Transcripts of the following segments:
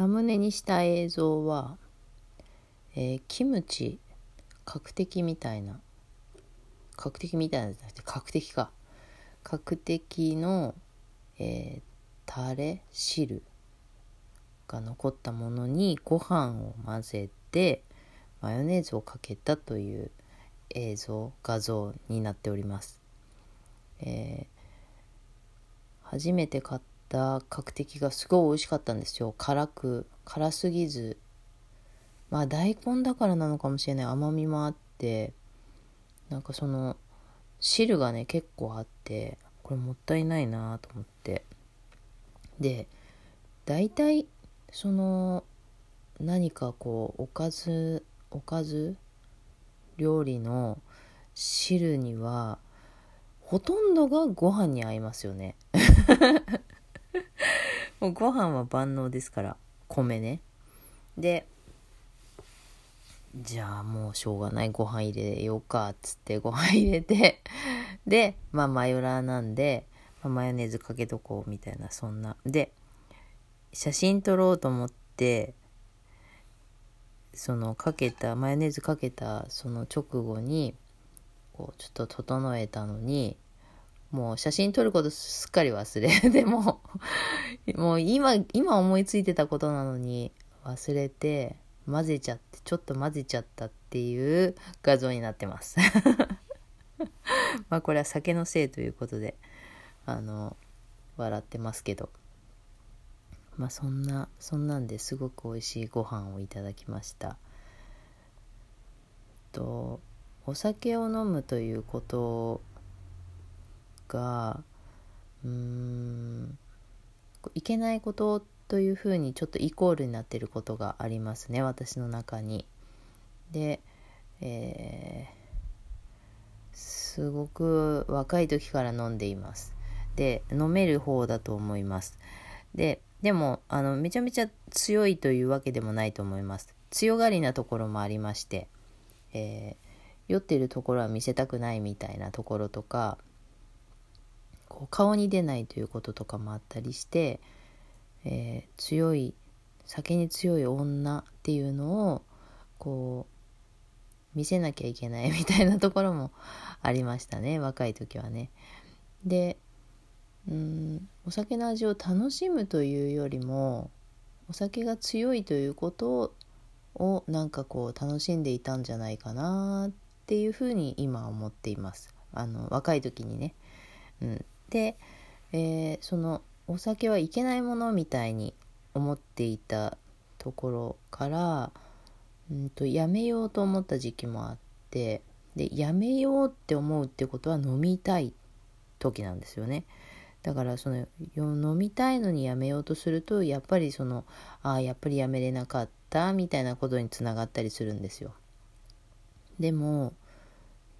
サムネにした映像は、えー、キムチ角的みたいな角的みたいなじゃなくて角的か。角的の、えー、タレ汁が残ったものにご飯を混ぜてマヨネーズをかけたという映像画像になっております、えー、初めて買った角的がすごい美味しかったんですよ。辛く辛すぎず。まあ大根だからなのかもしれない。甘みもあって。なんかその汁がね結構あって。これもったいないなと思って。で大体その何かこうおかずおかず？料理の汁にはほとんどがご飯に合いますよね。ご飯は万能ですから米ね。でじゃあもうしょうがないご飯入れようかっつってご飯入れてでまあマヨラーなんで、まあ、マヨネーズかけとこうみたいなそんな。で写真撮ろうと思ってそのかけたマヨネーズかけたその直後にこうちょっと整えたのにもう写真撮ることすっかり忘れでももう今今思いついてたことなのに忘れて混ぜちゃってちょっと混ぜちゃったっていう画像になってます。まあこれは酒のせいということであの笑ってますけど。まあそんなそんなんですごく美味しいご飯をいただきました。とお酒を飲むということがうーんいけないことというふうにちょっとイコールになってることがありますね私の中に。で、えー、すごく若い時から飲んでいます。で飲める方だと思います。ででもあのめちゃめちゃ強いというわけでもないと思います。強がりなところもありまして、えー、酔ってるところは見せたくないみたいなところとかこう顔に出ないということとかもあったりして、えー、強い酒に強い女っていうのをこう見せなきゃいけないみたいなところもありましたね 若い時はね。でうんお酒の味を楽しむというよりもお酒が強いということをなんかこう楽しんでいたんじゃないかなっていうふうに今思っていますあの若い時にね。うん、で、えー、そのお酒はいけないものみたいに思っていたところから、うんと、やめようと思った時期もあってでやめようって思うってことは飲みたい時なんですよね。だからその飲みたいのにやめようとするとやっぱりそのああやっぱりやめれなかったみたいなことにつながったりするんですよ。でも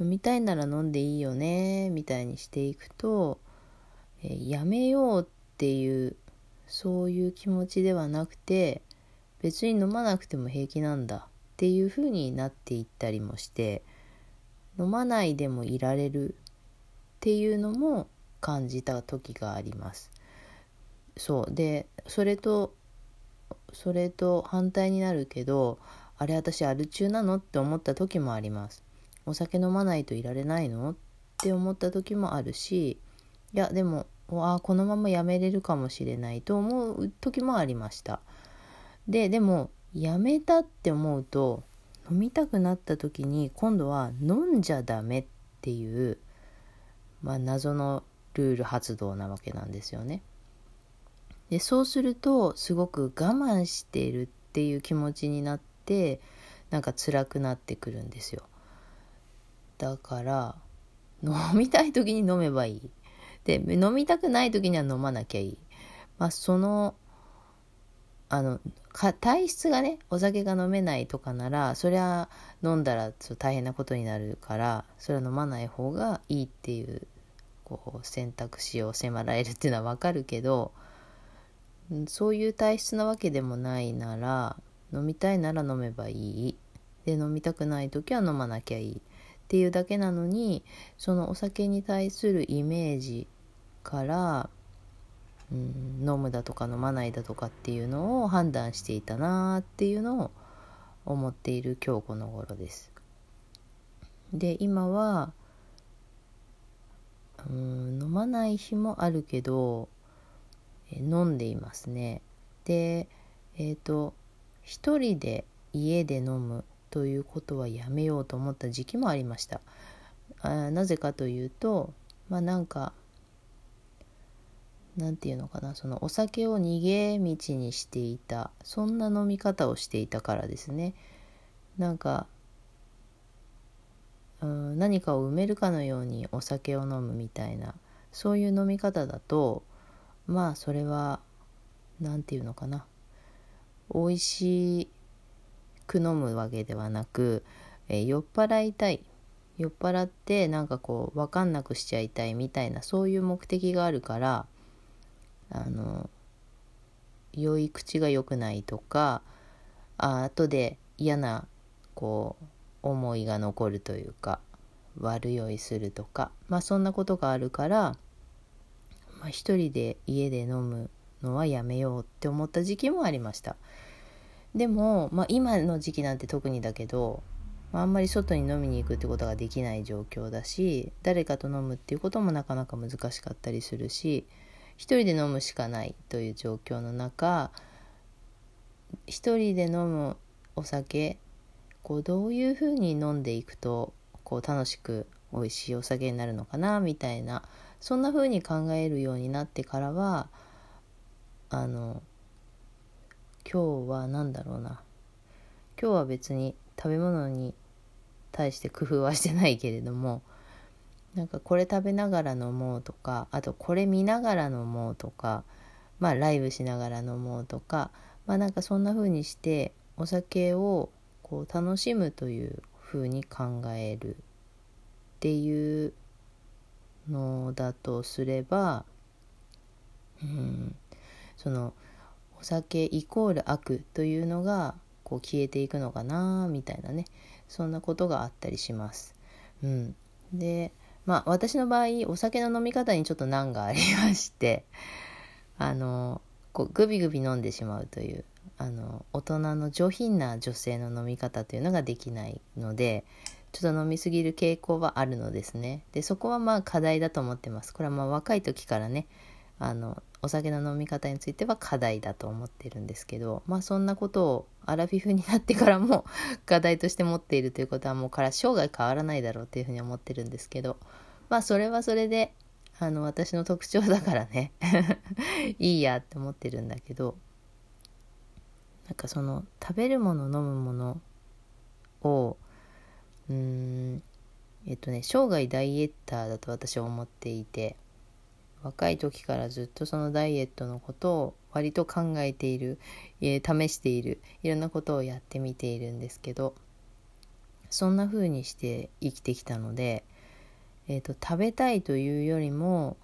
飲みたいなら飲んでいいよねみたいにしていくと、え、やめようっていうそういう気持ちではなくて別に飲まなくても平気なんだっていう風になっていったりもして飲まないでもいられるっていうのも感じた時があります。そうでそれとそれと反対になるけどあれ私アル中なのって思った時もあります。お酒飲まないといられないのって思った時もあるしいやでもあこのままやめれるかもしれないと思う時もありました。ででもやめたって思うと飲みたくなった時に今度は飲んじゃダメっていう、まあ、謎のルール発動なわけなんですよね。でそうするとすごく我慢しているっていう気持ちになってなんか辛くなってくるんですよ。だから飲みたい時に飲めばいい。で飲みたくない時には飲まなきゃいい。まあそのあの体質がねお酒が飲めないとかならそりゃ飲んだら大変なことになるからそれは飲まない方がいいっていうこう選択肢を迫られるっていうのはわかるけどそういう体質なわけでもないなら飲みたいなら飲めばいいで飲みたくない時は飲まなきゃいいっていうだけなのにそのお酒に対するイメージからうん、飲むだとか飲まないだとかっていうのを判断していたなっていうのを思っている今日この頃です。で今はうん飲まない日もあるけど飲んでいますね。でえっ、ー、と一人で家で飲むということはやめようと思った時期もありました。あなぜかというとまあなんかなんていうのかなそのお酒を逃げ道にしていたそんな飲み方をしていたからですね。なんかうん何かを埋めるかのようにお酒を飲むみたいなそういう飲み方だとまあそれは何て言うのかな美味しく飲むわけではなく、えー、酔っ払いたい。酔っ払ってなんかこう分かんなくしちゃいたいみたいなそういう目的があるからあの酔い口が良くないとかあ後で嫌なこう思いが残るというか悪酔いするとかまあそんなことがあるから、まあ、一人で家で飲むのはやめようって思った時期もありました。でも、まあ、今の時期なんて特にだけど、あんまり外に飲みに行くってことができない状況だし誰かと飲むっていうこともなかなか難しかったりするし一人で飲むしかないという状況の中一人で飲むお酒こうどういうふうに飲んでいくとこう楽しく美味しいお酒になるのかなみたいなそんな風に考えるようになってからはあの今日は何だろうな。今日は別に食べ物に対して工夫はしてないけれどもなんかこれ食べながら飲もうとかあとこれ見ながら飲もうとかまあライブしながら飲もうとかまあなんかそんな風にしてお酒をこう楽しむというふうに考えるっていうのだとすれば、うん、そのお酒イコール悪というのがこう消えていくのかなみたいなねそんなことがあったりします。うん、でまあ私の場合お酒の飲み方にちょっと難がありまして あのこうグビグビ飲んでしまうというあの大人の上品な女性の飲み方というのができないのでちょっと飲みすぎる傾向はあるのですね。でそこはまあ課題だと思ってます。これはまあ若い時からねあのお酒の飲み方については課題だと思ってるんですけどまあそんなことをアラフィフになってからも 課題として持っているということはもうから生涯変わらないだろうっていうふうに思ってるんですけどまあそれはそれであの私の特徴だからね。いいやって思ってるんだけどなんかその食べるもの飲むものをうーんえっとね生涯ダイエッターだと私は思っていて若い時からずっとそのダイエットのことを割と考えている、え、試しているいろんなことをやってみているんですけどそんな風にして生きてきたので、えーと食べたいというよりも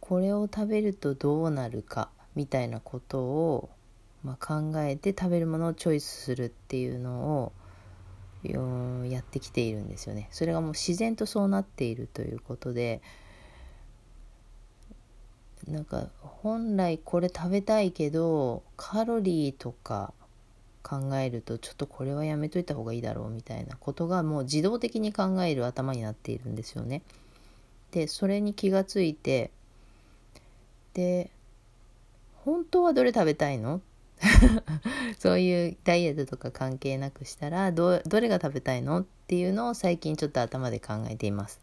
これを食べるとどうなるかみたいなことをまあ、考えて食べるものをチョイスするっていうのをやってきているんですよね。それがもう自然とそうなっているということでなんか本来これ食べたいけどカロリーとか考えるとちょっとこれはやめといた方がいいだろうみたいなことがもう自動的に考える頭になっているんですよね。でそれに気がついてで本当はどれ食べたいの？そういうダイエットとか関係なくしたらどどれが食べたいの？っていうのを最近ちょっと頭で考えています。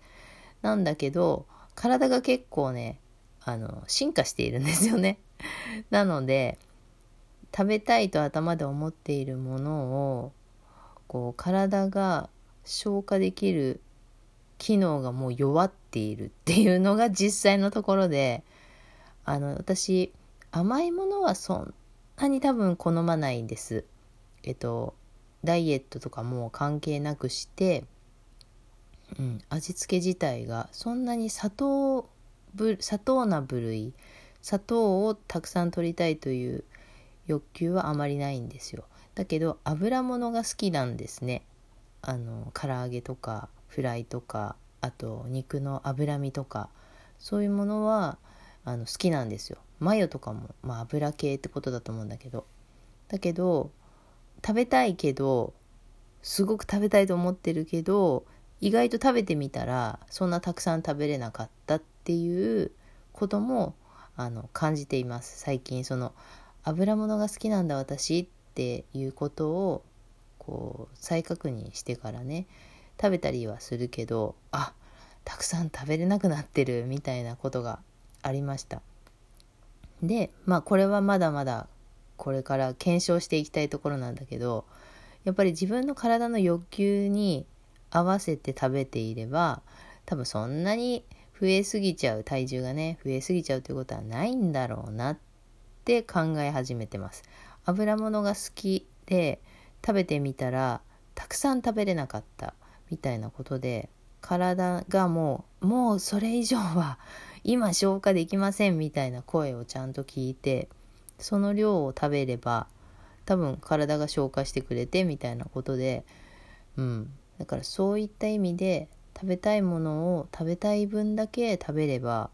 なんだけど体が結構ねあの進化しているんですよね。なので食べたいと頭で思っているものをこう体が消化できる機能がもう弱っているっていうのが実際のところであの私甘いものはそんなに多分好まないんです。えっとダイエットとかも関係なくして、うん、味付け自体がそんなに砂糖砂糖な部類砂糖をたくさん取りたいという欲求はあまりないんですよ。だけど油物が好きなんですね。あの唐揚げとかフライとかあと肉の脂身とかそういうものはあの好きなんですよ。マヨとかも、まあ、油系ってことだと思うんだけどだけど食べたいけどすごく食べたいと思ってるけど意外と食べてみたらそんなたくさん食べれなかったっていうこともあの感じています。最近その油物が好きなんだ私っていうことをこう再確認してからね食べたりはするけどあたくさん食べれなくなってるみたいなことがありました。でまあこれはまだまだこれから検証していきたいところなんだけどやっぱり自分の体の欲求に合わせて食べていれば多分そんなに増えすぎちゃう体重がね増えすぎちゃうということはないんだろうなって考え始めてます。油物が好きで食べてみたらたくさん食べれなかったみたいなことで体がもうもうそれ以上は今消化できませんみたいな声をちゃんと聞いてその量を食べれば多分体が消化してくれてみたいなことでうん。だからそういった意味で食べたいものを食べたい分だけ食べれば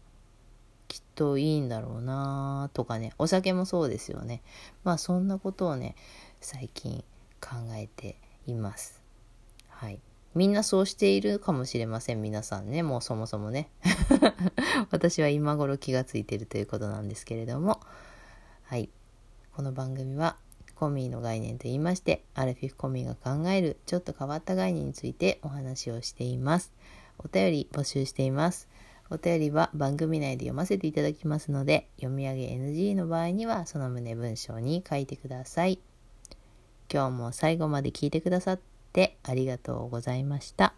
きっといいんだろうなとかね。お酒もそうですよね。まあそんなことをね最近考えています。はい。みんなそうしているかもしれません。皆さんね。もうそもそもね。私は今頃気がついてるということなんですけれども。はい。この番組はコミーの概念と言いましてアラフィフコミーが考えるちょっと変わった概念についてお話をしています。お便り募集しています。お便りは番組内で読ませていただきますので読み上げ NG の場合にはその旨文章に書いてください。今日も最後まで聞いてくださってありがとうございました。